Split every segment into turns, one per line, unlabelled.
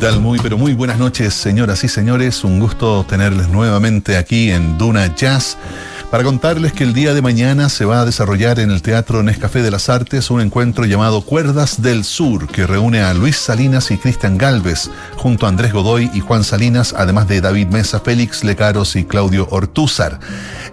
tal? Muy, pero muy buenas noches, señoras y señores. Un gusto tenerles nuevamente aquí en Duna Jazz para contarles que el día de mañana se va a desarrollar en el Teatro Nescafé de las Artes un encuentro llamado Cuerdas del Sur, que reúne a Luis Salinas y Cristian Galvez, junto a Andrés Godoy y Juan Salinas, además de David Mesa, Félix Lecaros y Claudio Ortúzar.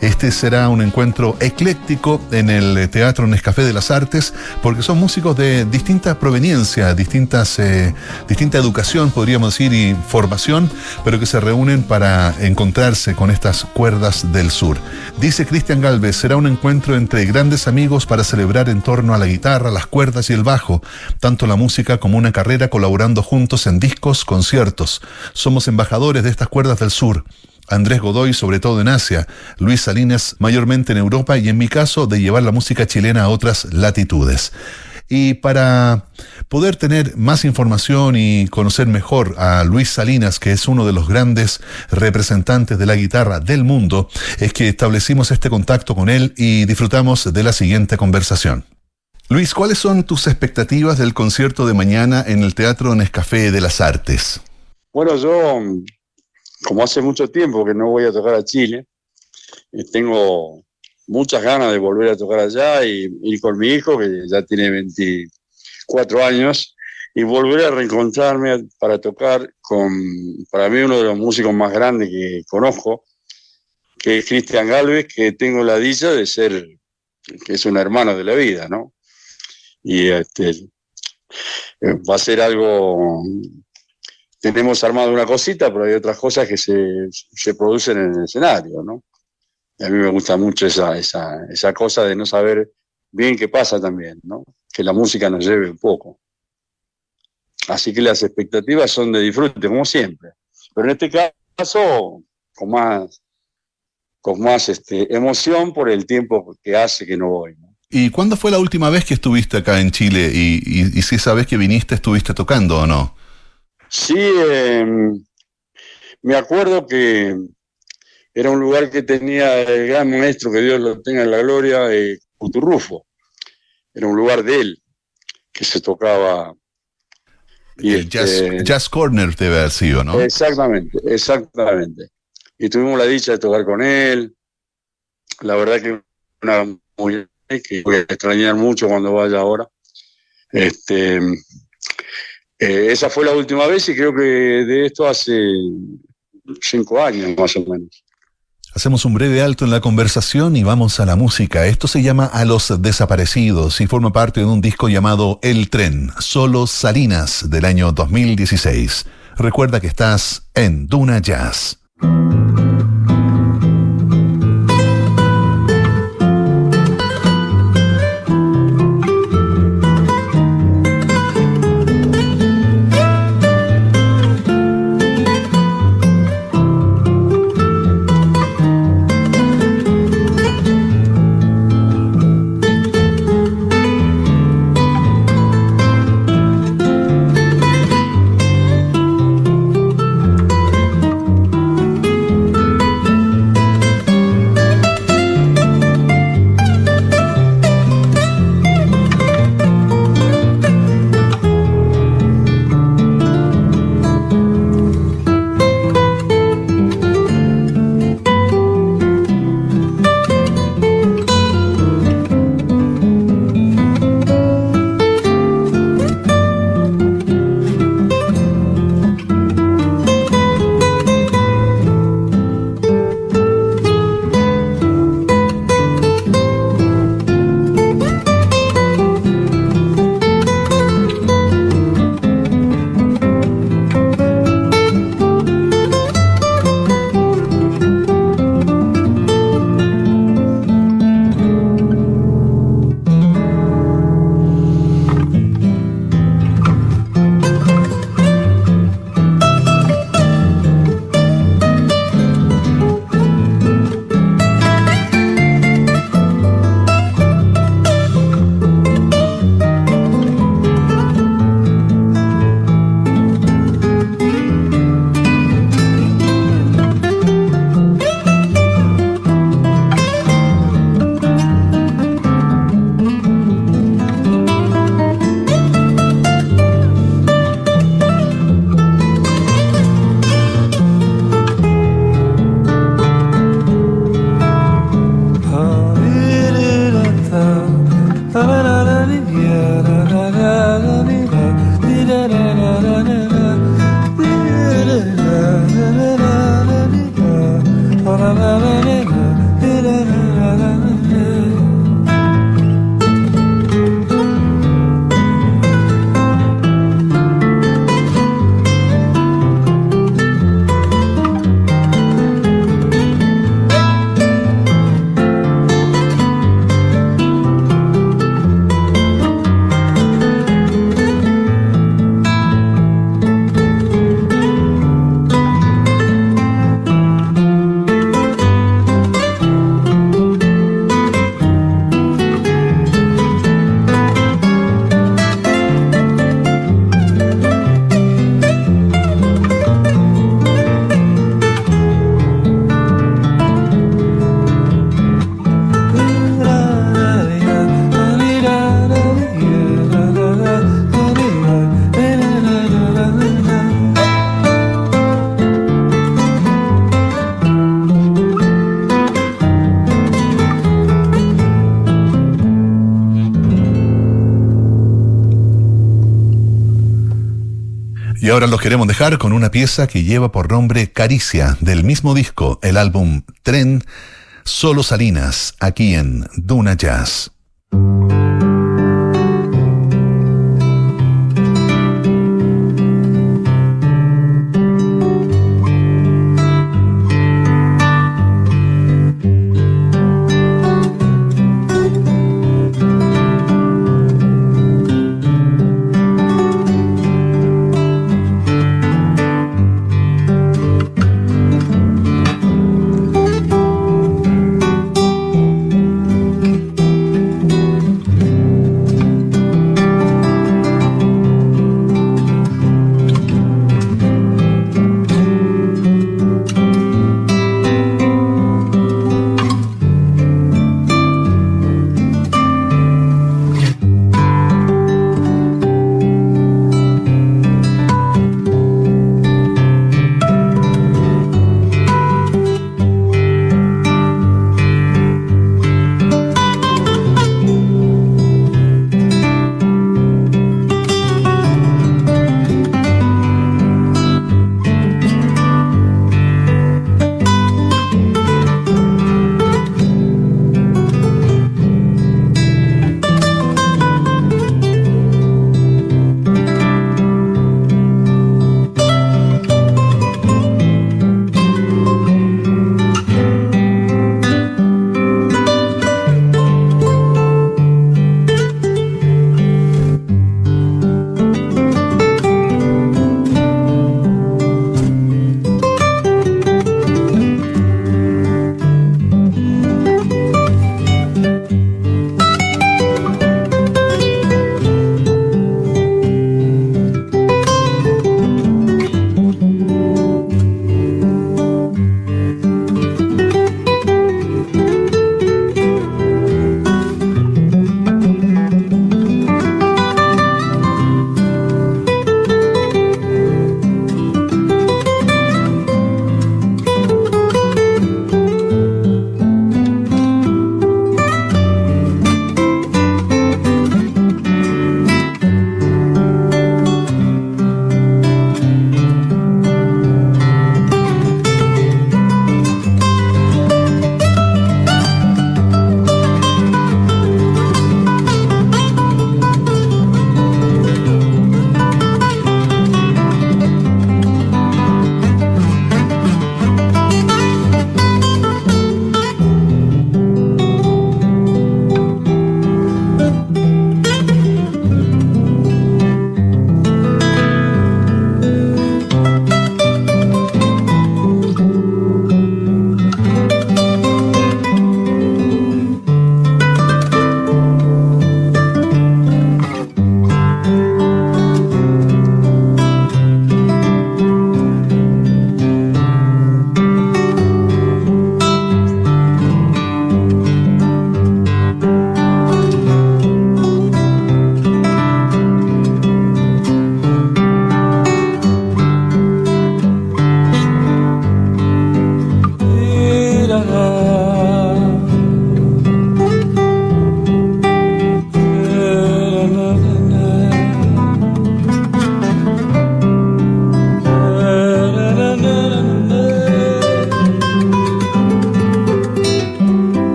Este será un encuentro ecléctico en el Teatro Nescafé de las Artes, porque son músicos de distinta proveniencia, distintas, eh, distinta educación, podríamos decir, y formación, pero que se reúnen para encontrarse con estas cuerdas del sur. Dice Cristian Galvez, será un encuentro entre grandes amigos para celebrar en torno a la guitarra, las cuerdas y el bajo, tanto la música como una carrera colaborando juntos en discos, conciertos. Somos embajadores de estas cuerdas del sur. Andrés Godoy, sobre todo en Asia, Luis Salinas, mayormente en Europa y en mi caso, de llevar la música chilena a otras latitudes. Y para poder tener más información y conocer mejor a Luis Salinas, que es uno de los grandes representantes de la guitarra del mundo, es que establecimos este contacto con él y disfrutamos de la siguiente conversación. Luis, ¿cuáles son tus expectativas del concierto de mañana en el Teatro Nescafé de las Artes?
Bueno, yo, como hace mucho tiempo que no voy a tocar a Chile, eh, tengo muchas ganas de volver a tocar allá y ir con mi hijo, que ya tiene 24 años, y volver a reencontrarme para tocar con, para mí, uno de los músicos más grandes que conozco, que es Cristian Galvez, que tengo la dicha de ser, que es un hermano de la vida, ¿no? Y este, va a ser algo, tenemos armado una cosita, pero hay otras cosas que se, se producen en el escenario, ¿no? A mí me gusta mucho esa, esa, esa cosa de no saber bien qué pasa también, ¿no? Que la música nos lleve un poco. Así que las expectativas son de disfrute, como siempre. Pero en este caso, con más, con más este, emoción por el tiempo que hace que no voy.
¿Y cuándo fue la última vez que estuviste acá en Chile? Y, y, si esa vez que viniste estuviste tocando o no?
Sí, em, me acuerdo que era un lugar que tenía el gran maestro, que Dios lo tenga en la gloria, eh, Cuturrufo. Era un lugar de él, que se tocaba.
Y el este, jazz, Corner debe haber sido, ¿no?
Exactamente, exactamente. Y tuvimos la dicha de tocar con él. La verdad que una muy que voy a extrañar mucho cuando vaya ahora. Este, eh, esa fue la última vez y creo que de esto hace cinco años más o menos.
Hacemos un breve alto en la conversación y vamos a la música. Esto se llama A los Desaparecidos y forma parte de un disco llamado El Tren, solo Salinas, del año 2016. Recuerda que estás en Duna Jazz. Los queremos dejar con una pieza que lleva por nombre Caricia, del mismo disco, el álbum Tren, Solo Salinas, aquí en Duna Jazz.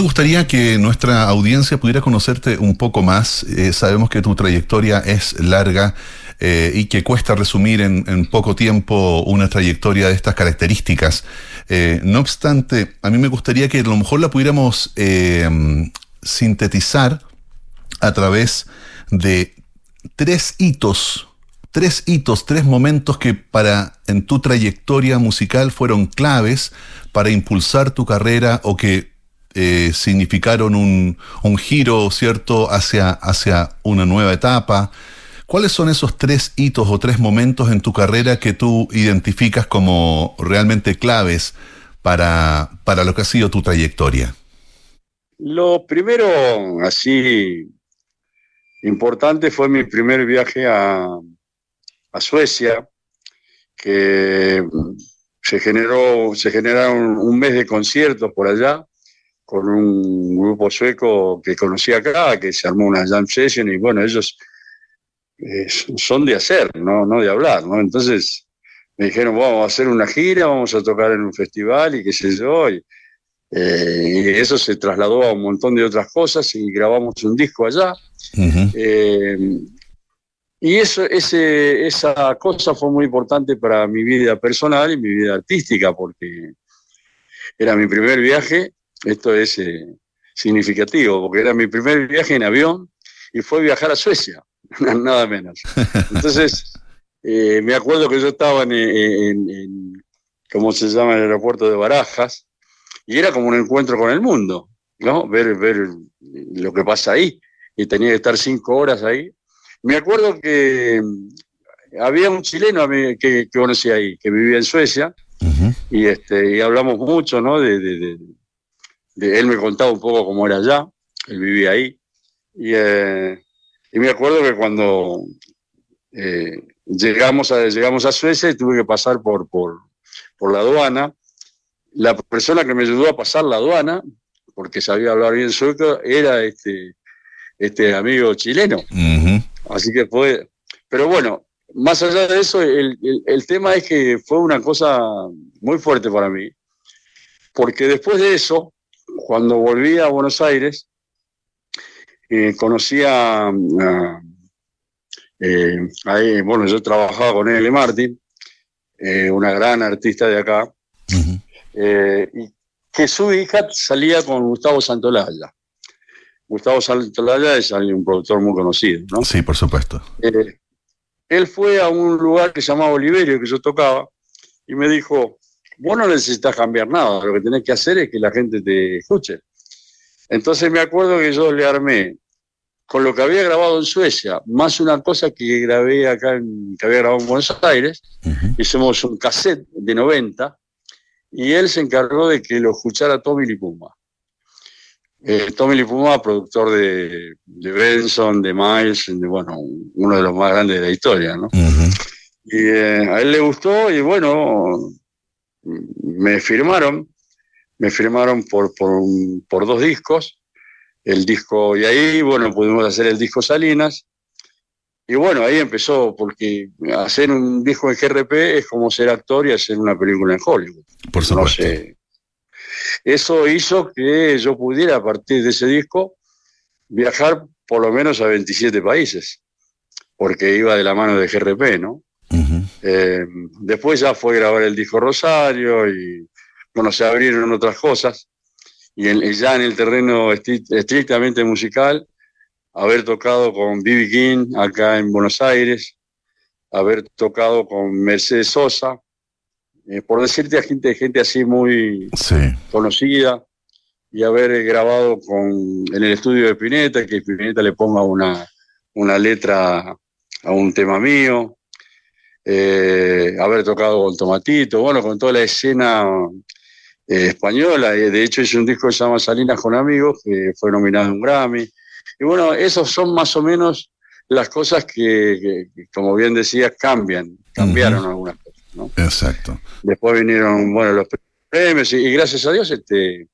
Me gustaría que nuestra audiencia pudiera conocerte un poco más. Eh, sabemos que tu trayectoria es larga eh, y que cuesta resumir en, poco tiempo una trayectoria de estas características. Eh, no obstante, a mí me gustaría que a lo mejor la pudiéramos sintetizar a través de tres hitos tres hitos, tres momentos que para en tu trayectoria musical fueron claves para impulsar tu carrera o que eh, significaron un, un, giro, ¿cierto?, hacia, hacia una nueva etapa. ¿Cuáles son esos tres hitos o tres momentos en tu carrera que tú identificas como realmente claves para, para lo que ha sido tu trayectoria?
Lo primero, así importante, fue mi primer viaje a, a Suecia, que se generó, se generaron un mes de conciertos por allá con un grupo sueco que conocí acá, que se armó una jam session y bueno, ellos eh, son de hacer, ¿no? no de hablar, ¿no? Entonces me dijeron, vamos a hacer una gira, vamos a tocar en un festival y qué sé yo. Y, eh, eso se trasladó a un montón de otras cosas y grabamos un disco allá. Eh, y eso, ese, esa cosa fue muy importante para mi vida personal y mi vida artística, porque era mi primer viaje, esto es eh, significativo, porque era mi primer viaje en avión y fue viajar a Suecia, nada menos. Entonces, eh, me acuerdo que yo estaba en, en, ¿cómo se llama?, el aeropuerto de Barajas, y era como un encuentro con el mundo, ¿no? Ver, ver lo que pasa ahí, y tenía que estar cinco horas ahí me acuerdo que había un chileno que, que conocí ahí, que vivía en Suecia, y, este, y hablamos mucho, ¿no? De, él me contaba un poco cómo era allá, él vivía ahí, y, eh, me acuerdo que cuando eh, llegamos, a, llegamos a Suecia y tuve que pasar por, por, por la aduana, la persona que me ayudó a pasar la aduana, porque sabía hablar bien sueco, era este, este amigo chileno. Así que fue, pero bueno, más allá de eso, el, tema es que fue una cosa muy fuerte para mí, porque después de eso, cuando volví a Buenos Aires, eh, conocí a, eh, bueno, yo trabajaba con L. Martin, eh, una gran artista de acá, y que su hija salía con Gustavo Santolaya. Gustavo Santolaya es un productor muy conocido, ¿no?
Sí, por supuesto.
Eh, él fue a un lugar que se llamaba Oliverio, que yo tocaba, y me dijo, vos no necesitas cambiar nada, lo que tenés que hacer es que la gente te escuche. Entonces me acuerdo que yo le armé con lo que había grabado en Suecia, más una cosa que grabé acá, en, que había grabado en Buenos Aires, hicimos un cassette de 90, y él se encargó de que lo escuchara Tommy Lipuma. Eh, Tommy Lipuma, productor de, Benson, de Miles, de, bueno, uno de los más grandes de la historia, ¿no? Y eh, a él le gustó y bueno, me firmaron, me firmaron por, por, dos discos, el disco, y ahí, bueno, pudimos hacer el disco Salinas, y bueno, ahí empezó, porque hacer un disco en GRP es como ser actor y hacer una película en Hollywood.
Por supuesto.
Eso hizo que yo pudiera, a partir de ese disco, viajar por lo menos a 27 países, porque iba de la mano de GRP, ¿no? Eh, después ya fue grabar el disco Rosario y, bueno, se abrieron otras cosas. Y ya en el terreno estrictamente musical, haber tocado con B.B. King acá en Buenos Aires, haber tocado con Mercedes Sosa, eh, por decirte a gente, gente así muy conocida, y haber grabado con, en el estudio de Pineta, que Pineta le ponga una, una letra a un tema mío, eh, haber tocado con Tomatito, bueno, con toda la escena eh, española, de hecho hice un disco que se llama Salinas con Amigos, que fue nominado a un Grammy, y bueno, esos son más o menos las cosas que, como bien decías, cambian, cambiaron algunas cosas.
Exacto.
Después vinieron, bueno, los premios y, gracias a Dios este,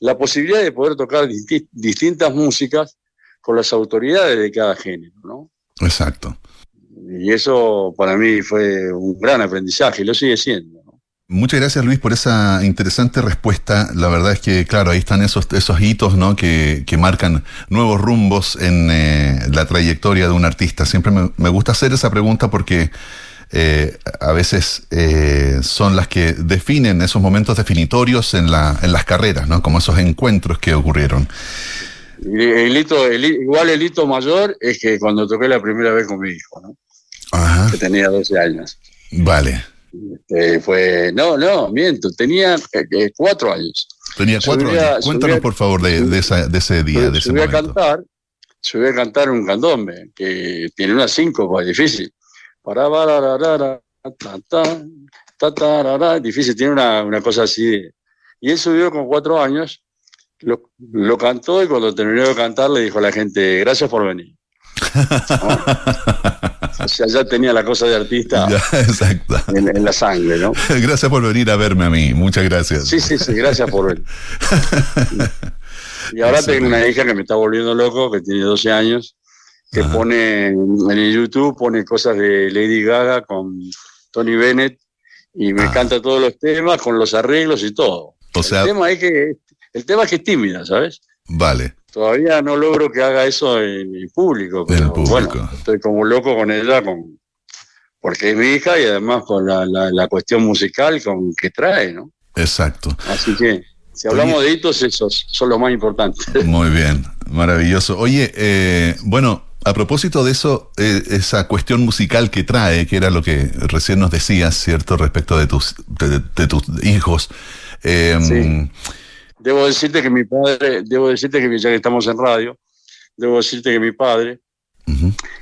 la posibilidad de poder tocar distintas músicas con las autoridades de cada género, ¿no?
Exacto.
Y eso para mí fue un gran aprendizaje y lo sigue siendo.
Muchas gracias Luis por esa interesante respuesta. La verdad es que, claro, ahí están esos, esos hitos ¿no? que, que marcan nuevos rumbos en eh, la trayectoria de un artista. Siempre me, me gusta hacer esa pregunta porque eh, a veces eh, son las que definen esos momentos definitorios en, la, en las carreras, ¿no? Como esos encuentros que ocurrieron.
El hito, igual el hito mayor es que cuando toqué la primera vez con mi hijo, ¿no? Ajá. Que tenía 12 años.
Vale.
Este, fue, no, no, miento, tenía eh, cuatro años.
Tenía cuatro años. Cuéntanos, por favor, de, de, ese día, de ese
momento. a cantar, voy a cantar un candombe, que tiene una cinco, es difícil. Para, para, difícil, tiene una, una cosa así. Y él subió con cuatro años, lo, lo, cantó y cuando terminó de cantar le dijo a la gente, gracias por venir. O sea, ya tenía la cosa de artista En, la sangre, ¿no?
Gracias por venir a verme a mí, muchas gracias.
Sí, sí, sí, gracias por venir. y ahora tengo una hija que me está volviendo loco, que tiene 12 años, que pone en el YouTube, pone cosas de Lady Gaga con Tony Bennett y me ah. canta todos los temas con los arreglos y todo. O sea, el tema es que el tema es que es tímida, ¿sabes?
Vale.
Todavía no logro que haga eso en el público, pero bueno, estoy como loco con ella, con, porque es mi hija y además con la, cuestión musical con que trae, ¿no?
Exacto.
Así que, si hablamos de hitos, esos son los más importantes.
Muy bien, maravilloso. Oye, eh, bueno, a propósito de eso, eh, esa cuestión musical que trae, que era lo que recién nos decías, ¿cierto? Respecto de tus, de, tus hijos. Eh, sí.
Debo decirte que mi padre, debo decirte que ya que estamos en radio, debo decirte que mi padre,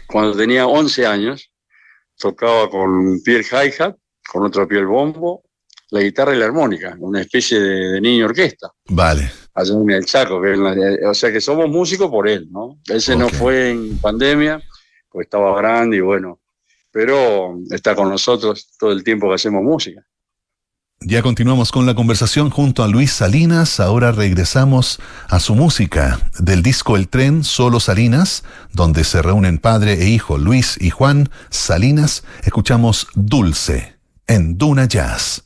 cuando tenía 11 años, tocaba con un pie el hi-hat, con otro pie el bombo, la guitarra y la armónica, una especie de, niño orquesta.
Vale.
Allá en el Chaco, o sea que somos músicos por él, ¿no? Ese no fue en pandemia, pues estaba grande y bueno, pero está con nosotros todo el tiempo que hacemos música.
Ya continuamos con la conversación junto a Luis Salinas. Ahora regresamos a su música del disco El Tren Solo Salinas, donde se reúnen padre e hijo Luis y Juan Salinas. Escuchamos Dulce en Duna Jazz.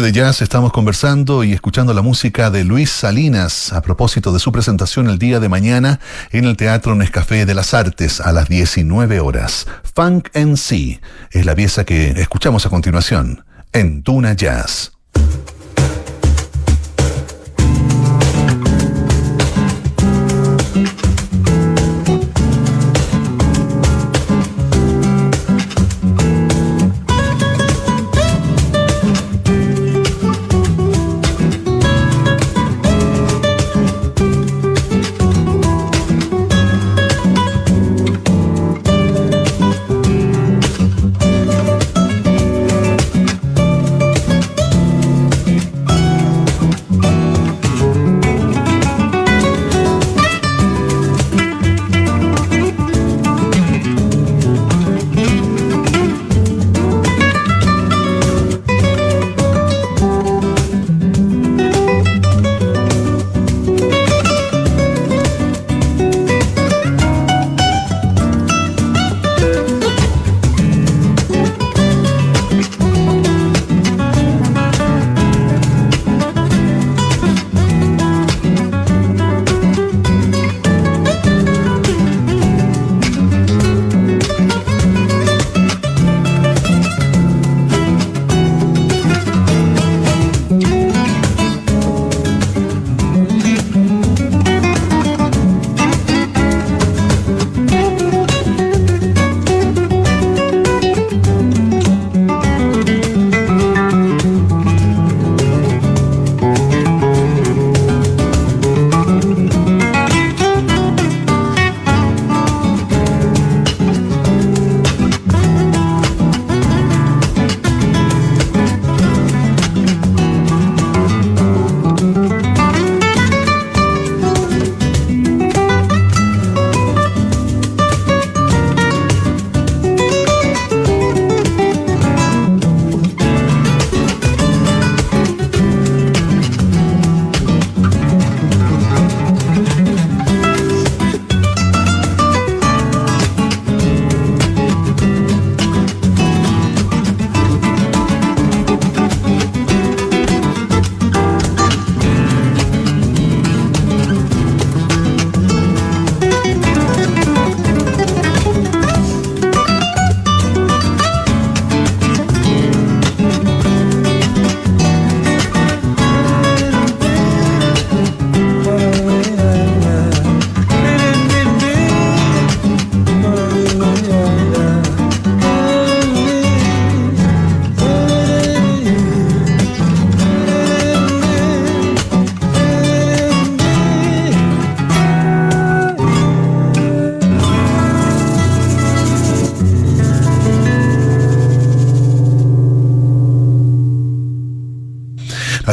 De jazz estamos conversando y escuchando la música de Luis Salinas a propósito de su presentación el día de mañana en el Teatro Nescafé de las Artes a las 19 horas. Funk and Sea es la pieza que escuchamos a continuación en Tuna Jazz.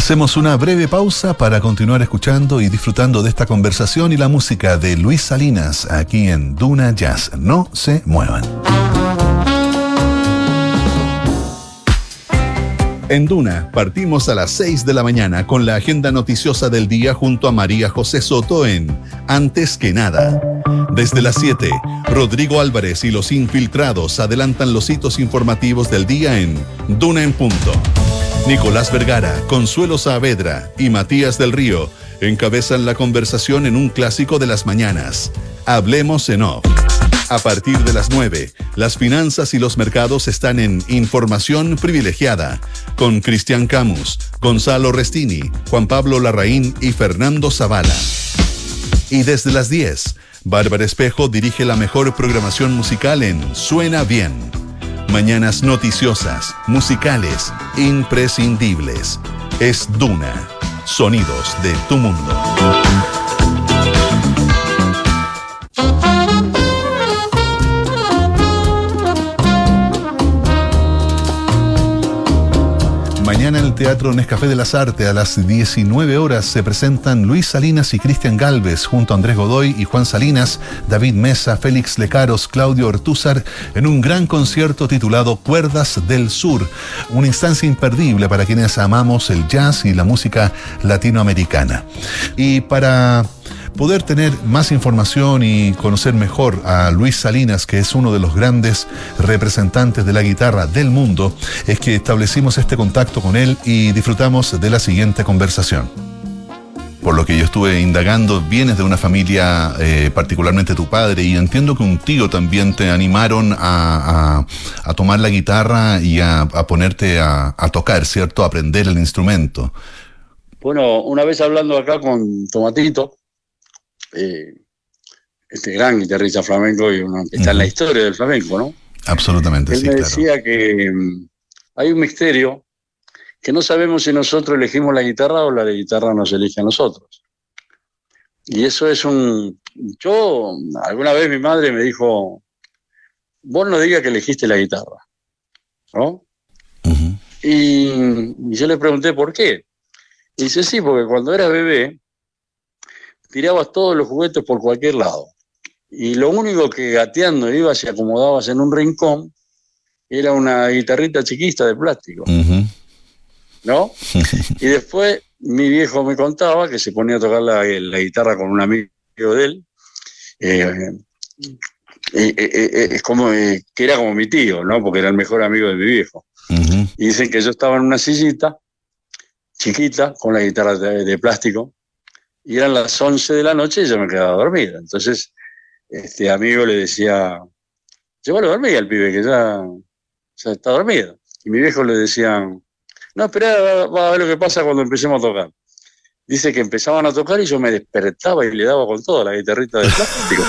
Hacemos una breve pausa para continuar escuchando y disfrutando de esta conversación y la música de Luis Salinas aquí en Duna Jazz. No se muevan. En Duna partimos a las 6 de la mañana con la agenda noticiosa del día junto a María José Soto en Antes que nada. Desde las 7, Rodrigo Álvarez y los infiltrados adelantan los hitos informativos del día en Duna en Punto. Nicolás Vergara, Consuelo Saavedra y Matías del Río encabezan la conversación en un clásico de las mañanas. Hablemos en off. A partir de las 9, las finanzas y los mercados están en Información Privilegiada, con Cristian Camus, Gonzalo Restini, Juan Pablo Larraín y Fernando Zavala. Y desde las 10, Bárbara Espejo dirige la mejor programación musical en Suena Bien Mañanas noticiosas, musicales, imprescindibles. Es Duna. Sonidos de tu mundo. En el Teatro Nescafé de las Artes a las 19 horas se presentan Luis Salinas y Cristian Galvez junto a Andrés Godoy y Juan Salinas, David Mesa, Félix Lecaros, Claudio Ortúzar en un gran concierto titulado Cuerdas del Sur, una instancia imperdible para quienes amamos el jazz y la música latinoamericana. Y para poder tener más información y conocer mejor a Luis Salinas, que es uno de los grandes representantes de la guitarra del mundo, es que establecimos este contacto con él y disfrutamos de la siguiente conversación por lo que yo estuve indagando, vienes de una familia, eh, particularmente tu padre, y entiendo que un tío también te animaron a, tomar la guitarra y a, ponerte a, tocar, ¿cierto? A aprender el instrumento.
Bueno, una vez hablando acá con Tomatito, eh, este gran guitarrista flamenco, y está en la historia del flamenco, ¿no?
Absolutamente,
Él me decía que mm, hay un misterio que no sabemos si nosotros elegimos la guitarra o la de guitarra nos elige a nosotros. Y eso es un... Yo, alguna vez mi madre me dijo, vos no digas que elegiste la guitarra, ¿no? y, yo le pregunté por qué. Y dice, sí, porque cuando eras bebé, tirabas todos los juguetes por cualquier lado. Y lo único que gateando ibas y acomodabas en un rincón era una guitarrita chiquista de plástico. ¿no? y después mi viejo me contaba que se ponía a tocar la, guitarra con un amigo de él. Eh, eh, eh, es como que era como mi tío, ¿no? Porque era el mejor amigo de mi viejo. Y dicen que yo estaba en una sillita chiquita con la guitarra de, plástico y eran las 11 de la noche y yo me quedaba dormida. Entonces, este amigo le decía, llévalo a dormir al pibe que ya, ya está dormido. Y mi viejo le decía, no, espera, va a ver lo que pasa cuando empecemos a tocar. Dice que empezaban a tocar y yo me despertaba y le daba con toda la guitarrita de plástico.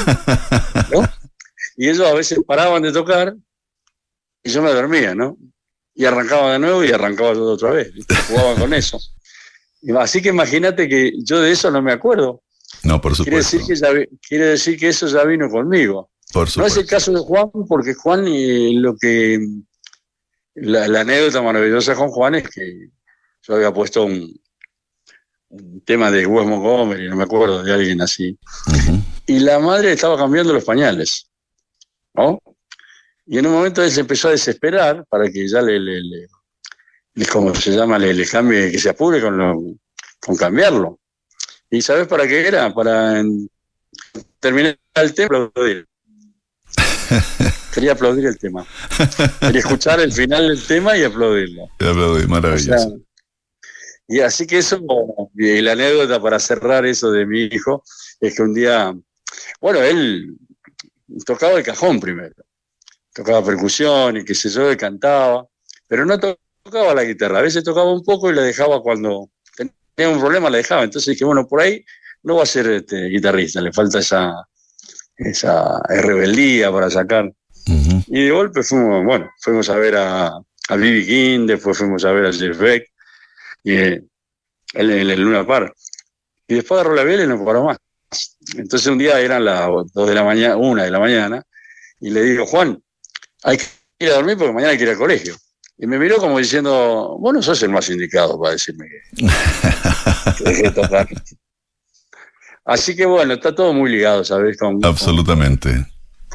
Y ellos a veces paraban de tocar y yo me dormía, ¿no? Y arrancaba de nuevo y arrancaba todo otra vez. Jugaban con eso. Así que imagínate que yo de eso no me acuerdo.
No, por supuesto.
Quiere decir que, quiere decir que eso ya vino conmigo.
Por supuesto.
No es el caso de Juan, porque Juan eh, lo que la, anécdota maravillosa con Juan es que yo había puesto un, tema de Wes Montgomery, no me acuerdo, de alguien así. Y la madre estaba cambiando los pañales. ¿no? Y en un momento él se empezó a desesperar para que ya le, le, le, como se llama, le, le, cambie, que se apure con, lo, con cambiarlo. ¿Y sabes para qué era? Para terminar el tema. Quería aplaudir el tema. Quería escuchar el final del tema y aplaudirlo.
Y aplaudir, maravilloso.
y así que eso, y la anécdota para cerrar eso de mi hijo, es que un día, bueno, él tocaba el cajón primero. Tocaba percusión y qué sé yo, y cantaba, pero no tocaba la guitarra. A veces tocaba un poco y la dejaba cuando tenía un problema, la dejaba. Entonces dije, bueno, por ahí no va a ser este, guitarrista, le falta esa, esa rebeldía para sacar. Y de golpe fuimos, bueno, fuimos a ver a, a B.B. King, después fuimos a ver a Jeff Beck, y en el, Luna Park. Y después agarró la vela y no paró más. Entonces un día eran las dos de la mañana, una de la mañana, y le digo, Juan, hay que ir a dormir porque mañana hay que ir al colegio. Y me miró como diciendo, bueno, sos el más indicado para decirme que, que tocar. Así que bueno, está todo muy ligado, ¿sabes?
Absolutamente.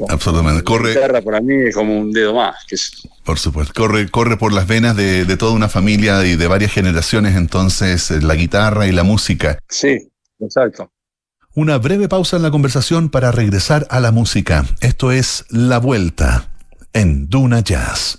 Absolutamente. Corre.
La guitarra para mí es como un dedo más. Que
Por supuesto. Corre, corre por las venas de, de, toda una familia y de varias generaciones, entonces, eh, la guitarra y la música.
Sí, exacto.
Una breve pausa en la conversación para regresar a la música. Esto es La Vuelta en Duna Jazz.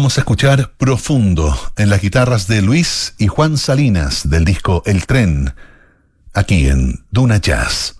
Vamos a escuchar Profundo en las guitarras de Luis y Juan Salinas del disco El Tren, aquí en Duna Jazz.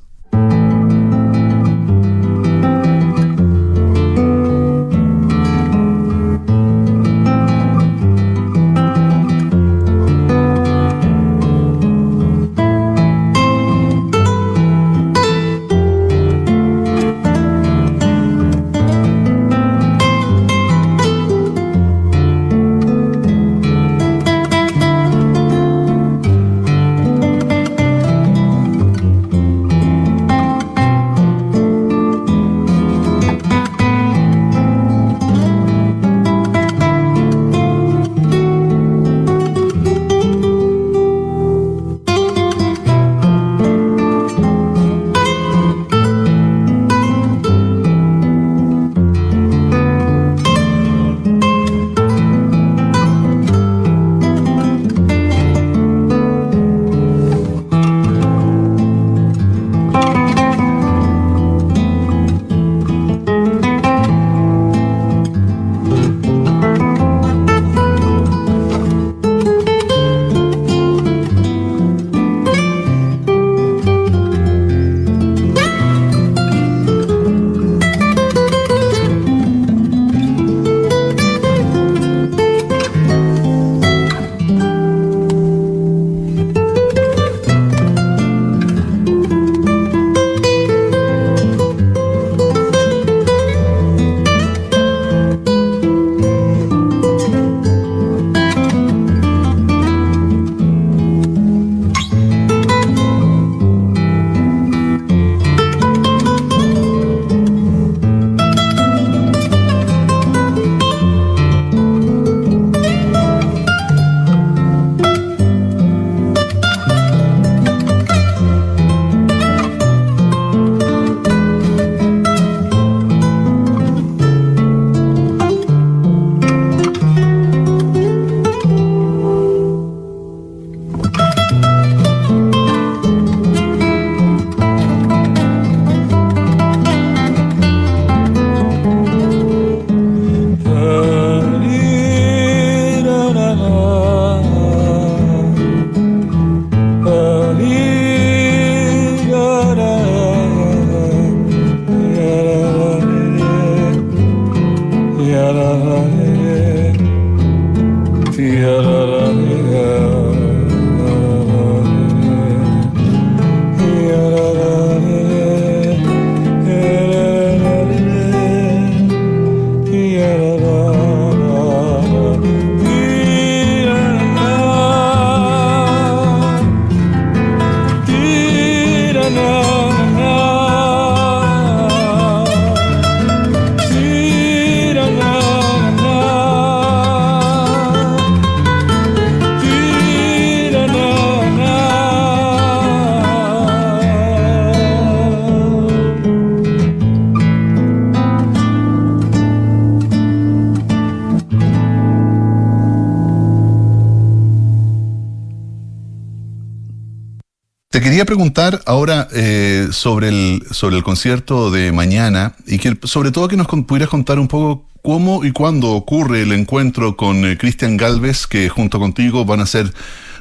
Preguntar ahora eh, sobre, el, sobre el concierto de mañana y que sobre todo que nos pudieras contar un poco cómo y cuándo ocurre el encuentro con eh, Cristian Galvez, que junto contigo van a ser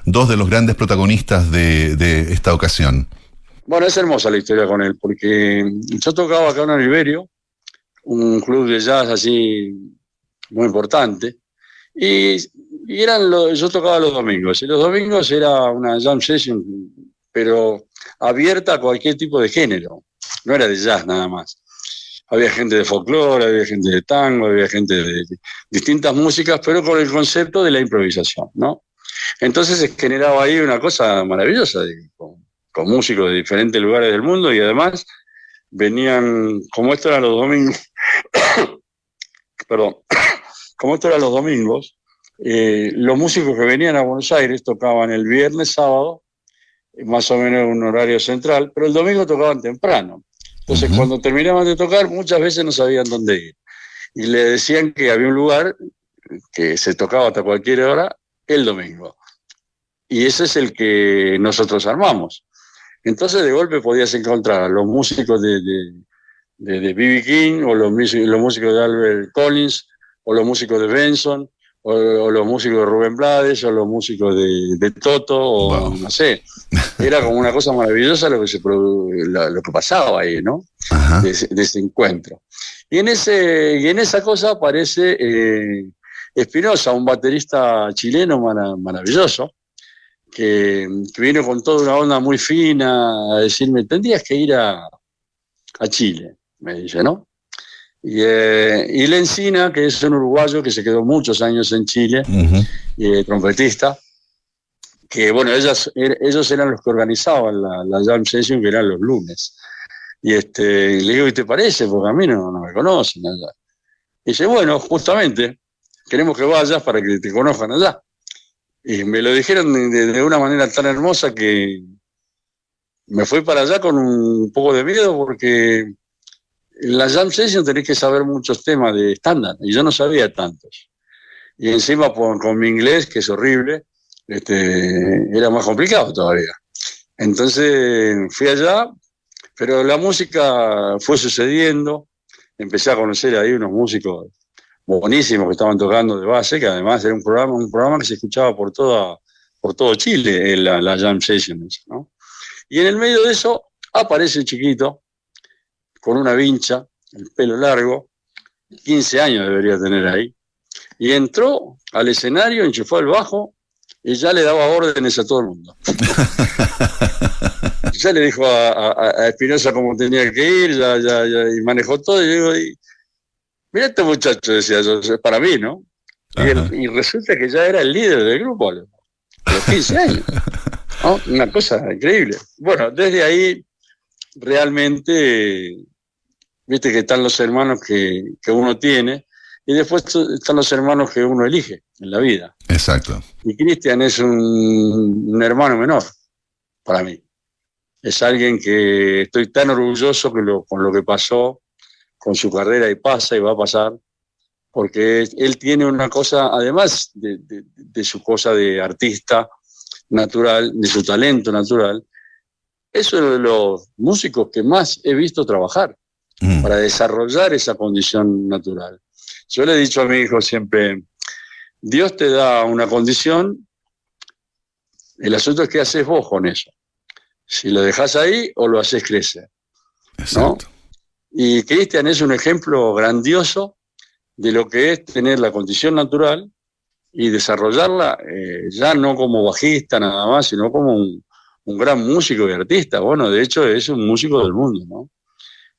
dos de los grandes protagonistas de, esta ocasión.
Bueno, es hermosa la historia con él, porque yo tocaba acá en Oliverio, un club de jazz así muy importante, y, eran yo tocaba los domingos, y los domingos era una jam session pero abierta a cualquier tipo de género. No era de jazz nada más. Había gente de folclore, había gente de tango, había gente de distintas músicas, pero con el concepto de la improvisación, ¿no? Entonces se generaba ahí una cosa maravillosa, con, músicos de diferentes lugares del mundo y además venían, como esto era los domingos, perdón, como esto era los domingos, eh, los músicos que venían a Buenos Aires tocaban el viernes, sábado más o menos un horario central, pero el domingo tocaban temprano. Entonces, cuando terminaban de tocar, muchas veces no sabían dónde ir. Y le decían que había un lugar que se tocaba hasta cualquier hora el domingo. Y ese es el que nosotros armamos. Entonces, de golpe podías encontrar a los músicos de B.B. King o los, los músicos de Albert Collins o los músicos de Benson, o, los músicos de Rubén Blades, o los músicos de, Toto, o no sé. Era como una cosa maravillosa lo que, se lo, que pasaba ahí, ¿no? De, ese encuentro. Y en, ese, y en esa cosa aparece eh, Espinosa, un baterista chileno maravilloso, que, vino con toda una onda muy fina a decirme, tendrías que ir a, a Chile, me dice, ¿no? Y, eh, y Lencina, que es un uruguayo que se quedó muchos años en Chile, y, trompetista, que bueno, ellas, er, ellos eran los que organizaban la, la jam session, que eran los lunes. Y este, le digo, ¿y te parece? Porque a mí no, me conocen allá. Y dice, bueno, justamente, queremos que vayas para que te conozcan allá. Y me lo dijeron de, una manera tan hermosa que me fui para allá con un poco de miedo porque la jam session tenés que saber muchos temas de estándar y yo no sabía tantos. Y encima con, mi inglés, que es horrible, este, era más complicado todavía. Entonces fui allá, pero la música fue sucediendo, empecé a conocer ahí unos músicos buenísimos que estaban tocando de base, que además era un programa, un programa que se escuchaba por toda, por todo Chile, la, la Jam Session. Y en el medio de eso aparece el chiquito, con una vincha, el pelo largo, 15 años debería tener ahí, y entró al escenario, enchufó el bajo y ya le daba órdenes a todo el mundo. ya le dijo a, Espinosa cómo tenía que ir, ya, ya, ya, y manejó todo, y digo, Mira este muchacho, decía yo, para mí, ¿no? Y, resulta que ya era el líder del grupo a los 15 años. Una cosa increíble. Bueno, desde ahí realmente, viste que están los hermanos que, uno tiene y después están los hermanos que uno elige en la vida.
Exacto.
Y Cristian es un, hermano menor para mí. Es alguien que estoy tan orgulloso que con lo que pasó con su carrera y pasa y va a pasar, porque él tiene una cosa, además de, su cosa de artista natural, de su talento natural, es uno de los músicos que más he visto trabajar mm. para desarrollar esa condición natural. Yo le he dicho a mi hijo siempre, Dios te da una condición, el asunto es qué haces vos con eso. Si lo dejas ahí o lo haces crecer. Exacto. Y Cristian es un ejemplo grandioso de lo que es tener la condición natural y desarrollarla eh, ya no como bajista nada más, sino como un, gran músico y artista. Bueno, de hecho es un músico del mundo, ¿no?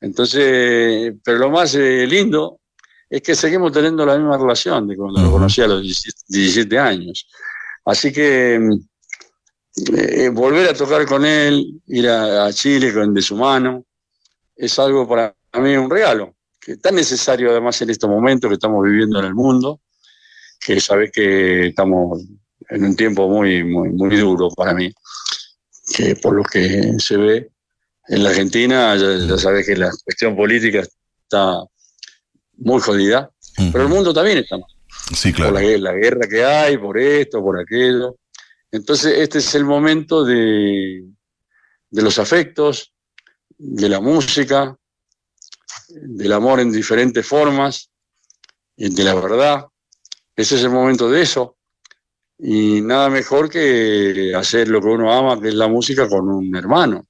Entonces, pero lo más eh, lindo es que seguimos teniendo la misma relación de cuando lo conocí a los 17 años. Así que eh, volver a tocar con él, ir a, Chile con de su mano, es algo para a mí un regalo, que es tan necesario además en estos momentos que estamos viviendo en el mundo, que sabes que estamos en un tiempo muy, muy, muy duro para mí, que por lo que se ve en la Argentina, ya, sabes que la cuestión política está muy jodida, pero el mundo también está mal.
Sí, claro.
Por la, la, guerra que hay, por esto, por aquello. Entonces, este es el momento de, de los afectos, de la música, del amor en diferentes formas, de la verdad. Ese es el momento de eso. Y nada mejor que hacer lo que uno ama, que es la música, con un hermano.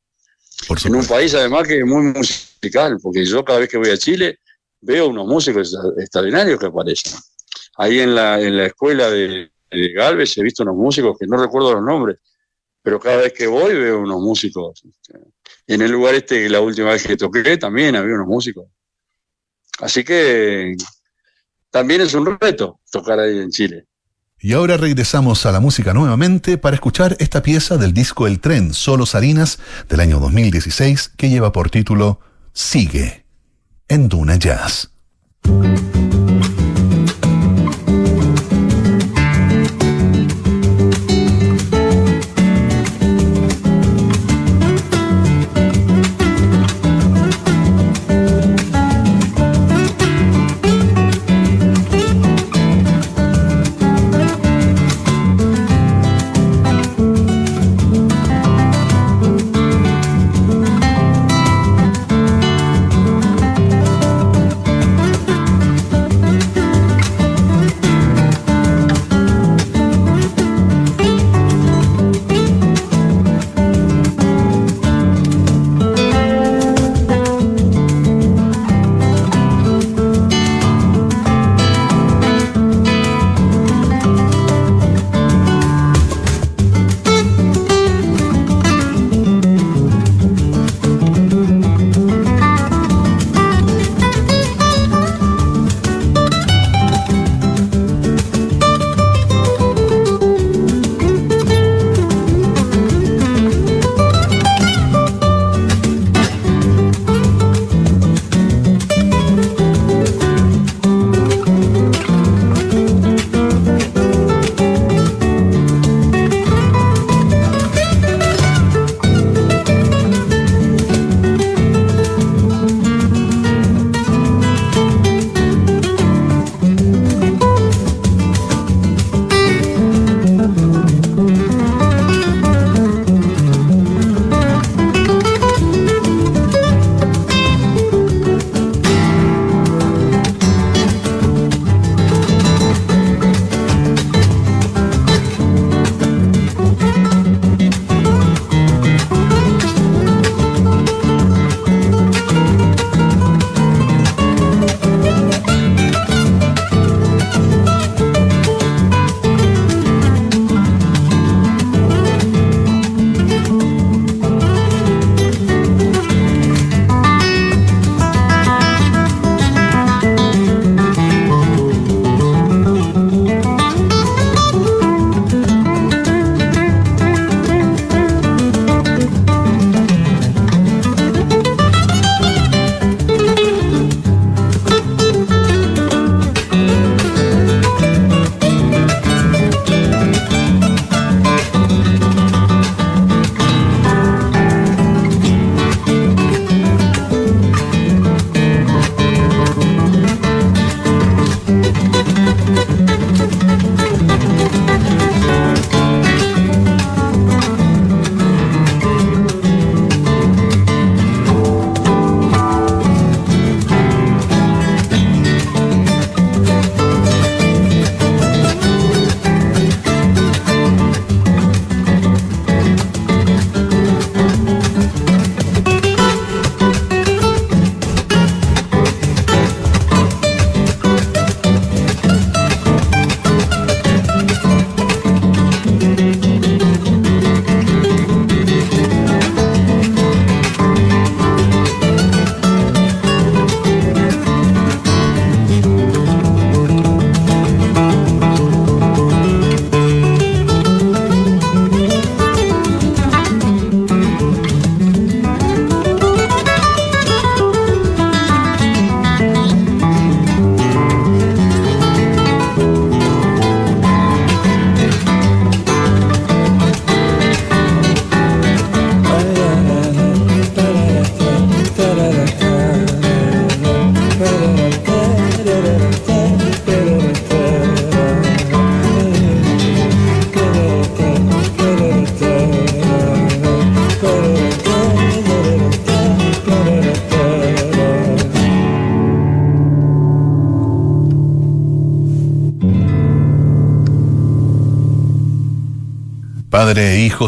En un país además que es muy musical, porque yo cada vez que voy a Chile veo unos músicos extraordinarios que aparecen. Ahí en la, en la escuela de, de Galvez he visto unos músicos que no recuerdo los nombres, pero cada vez que voy veo unos músicos este, en el lugar este, la última vez que toqué, también había unos músicos. Así que también es un reto tocar ahí en Chile.
Y ahora regresamos a la música nuevamente para escuchar esta pieza del disco El Tren, Solo Sarinas, del año 2016, que lleva por título Sigue, en Duna Jazz.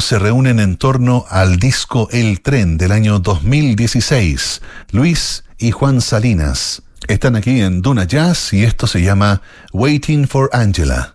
Se reúnen en torno al disco El Tren del año 2016. Luis y Juan Salinas están aquí en Duna Jazz y esto se llama Waiting for Angela.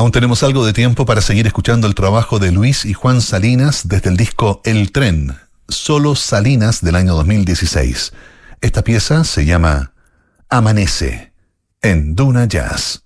Aún tenemos algo de tiempo para seguir escuchando el trabajo de Luis y Juan Salinas desde el disco El Tren, solo Salinas del año 2016. Esta pieza se llama Amanece en Duna Jazz.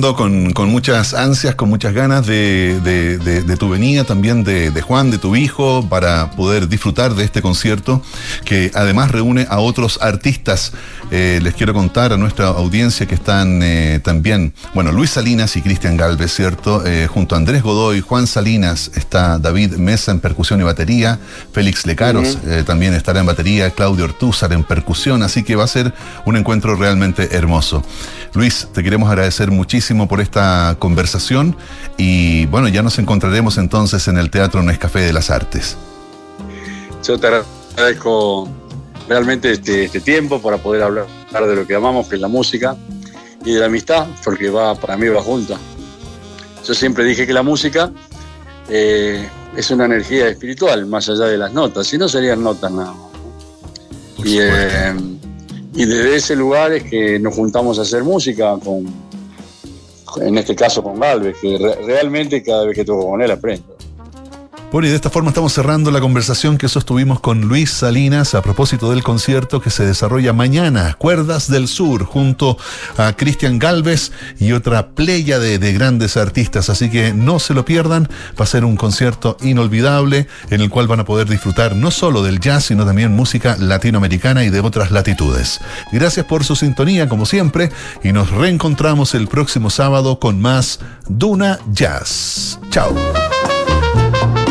Con, muchas ansias, con muchas ganas de, tu venida, también de, Juan, de tu hijo, para poder disfrutar de este concierto que además reúne a otros artistas. Eh, les quiero contar a nuestra audiencia que están eh, también, bueno, Luis Salinas y Cristian Galvez, ¿cierto? Eh, junto a Andrés Godoy, Juan Salinas, está David Mesa en percusión y batería, Félix Lecaros también estará en batería, Claudio Ortúzar en percusión, así que va a ser un encuentro realmente hermoso. Luis, te queremos agradecer muchísimo por esta conversación y bueno, ya nos encontraremos entonces en el Teatro Nescafé de las Artes.
Yo te agradezco realmente este, este tiempo para poder hablar de lo que amamos, que es la música, y de la amistad, porque va para mí va junta. Yo siempre dije que la música eh, es una energía espiritual, más allá de las notas, si no serían notas nada más. Y, eh, y desde ese lugar es que nos juntamos a hacer música con, en este caso con Galvez, que realmente cada vez que toco con él aprendo.
Bueno, y de esta forma estamos cerrando la conversación que sostuvimos con Luis Salinas a propósito del concierto que se desarrolla mañana, Cuerdas del Sur, junto a Cristian Galvez y otra playa de, de, grandes artistas. Así que no se lo pierdan, va a ser un concierto inolvidable en el cual van a poder disfrutar no solo del jazz, sino también música latinoamericana y de otras latitudes. Gracias por su sintonía, como siempre, y nos reencontramos el próximo sábado con más Duna Jazz. Chao.